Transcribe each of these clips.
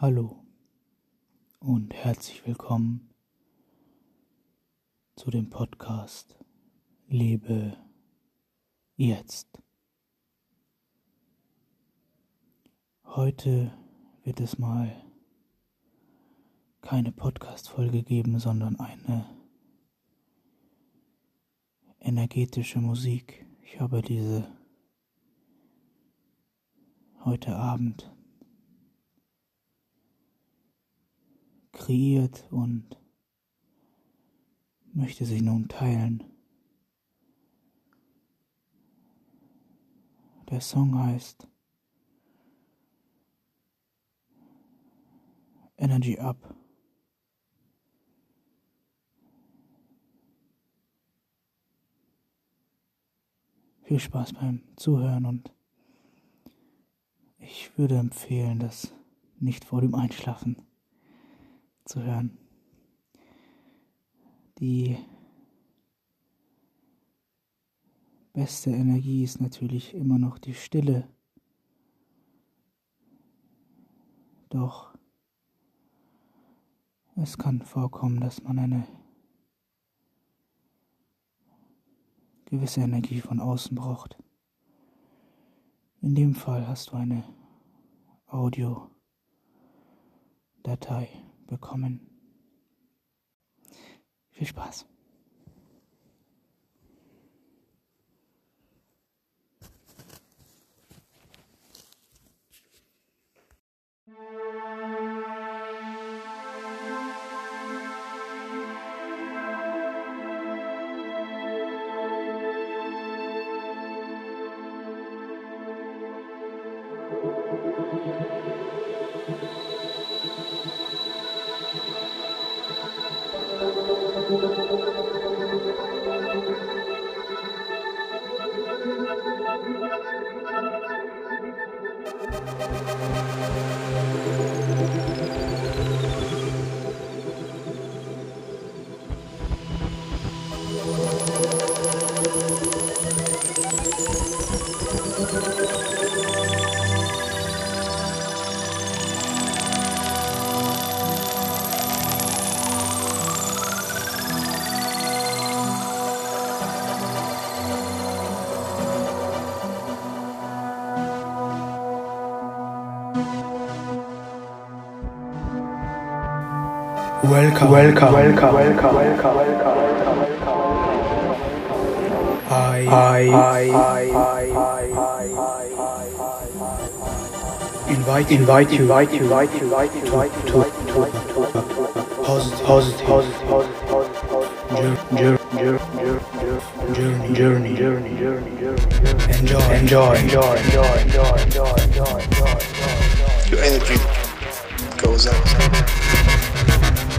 Hallo und herzlich willkommen zu dem Podcast Lebe jetzt. Heute wird es mal keine Podcast-Folge geben, sondern eine energetische Musik. Ich habe diese heute Abend kreiert und möchte sie nun teilen. Der Song heißt Energy Up. Viel Spaß beim Zuhören und ich würde empfehlen, das nicht vor dem Einschlafen zu hören. Die beste Energie ist natürlich immer noch die Stille. Doch es kann vorkommen, dass man eine gewisse Energie von außen braucht. In dem Fall hast du eine Audiodatei bekommen. Viel Spaß. Thank you. Welcome, welcome, welcome, welcome, welcome, welcome, I, I, I, I, invite, invite you, invite you, invite you, invite invite to, to, to, positive, positive, positive, journey, journey, journey, journey, journey, journey, enjoy, enjoy, enjoy, enjoy, enjoy, enjoy, enjoy, enjoy. Your energy goes out.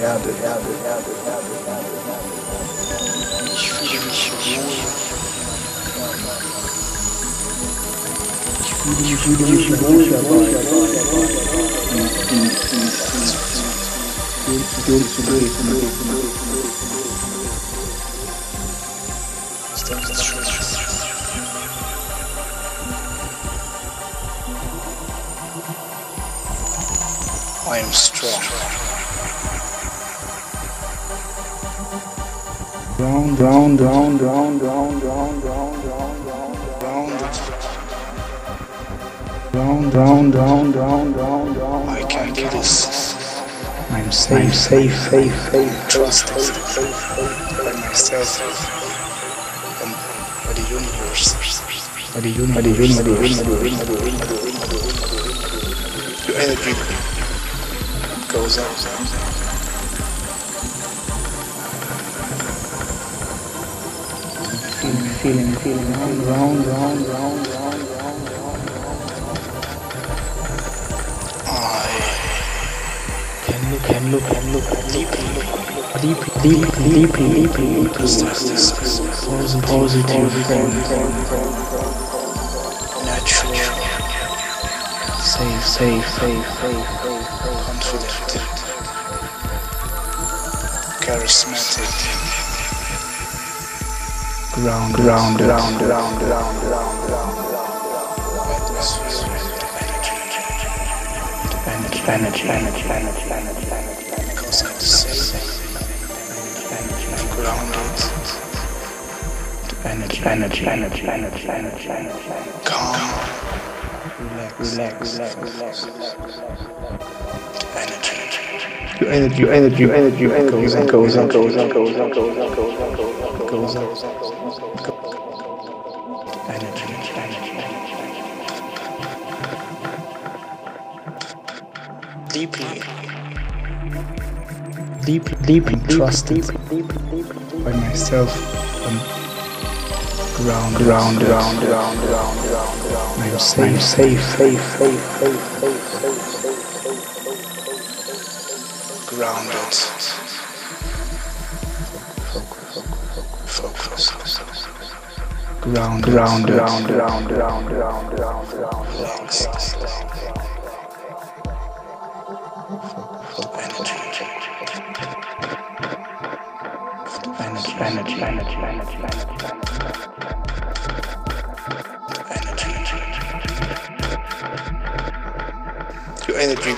I am strong. Round, round, round, round, round, round, round, round, round, round, round, round, round, round, round. I can do this. I'm safe, safe, safe, safe. Trusted by myself and by the universe. By the universe, by the universe, Your energy goes out. feeling, feeling round, round, round, round, round, round, round. I can look, can look, can look, can look, can look deep, deep, deep, deep, deep, positive, positive, natural, safe, safe, safe, safe, confident, charismatic ground, ground, ground, ground, ground, ground, ground. Energy, energy, energy, energy, energy, energy, I'm safe, grounded, energy, energy, energy, energy, energy, energy, calm, relax, relax, relax, energy. Your energy, your energy, your energy, your energy, goes and goes and goes and goes and goes and goes Deeply, deeply, deeply trusted by myself and ground, ground, ground, ground, ground, ground. I'm safe, safe, safe, safe, safe, safe, safe, safe, grounded. Ground, ground, ground, ground, ground, ground, ground, ground, relaxed. Energy, energy, energy, energy, energy, energy, energy. Your energy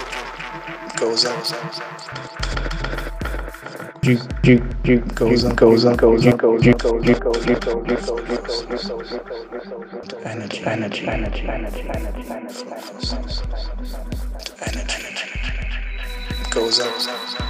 goes up goes up goes and goes and goes and goes and goes and goes energy energy energy energy energy energy goes out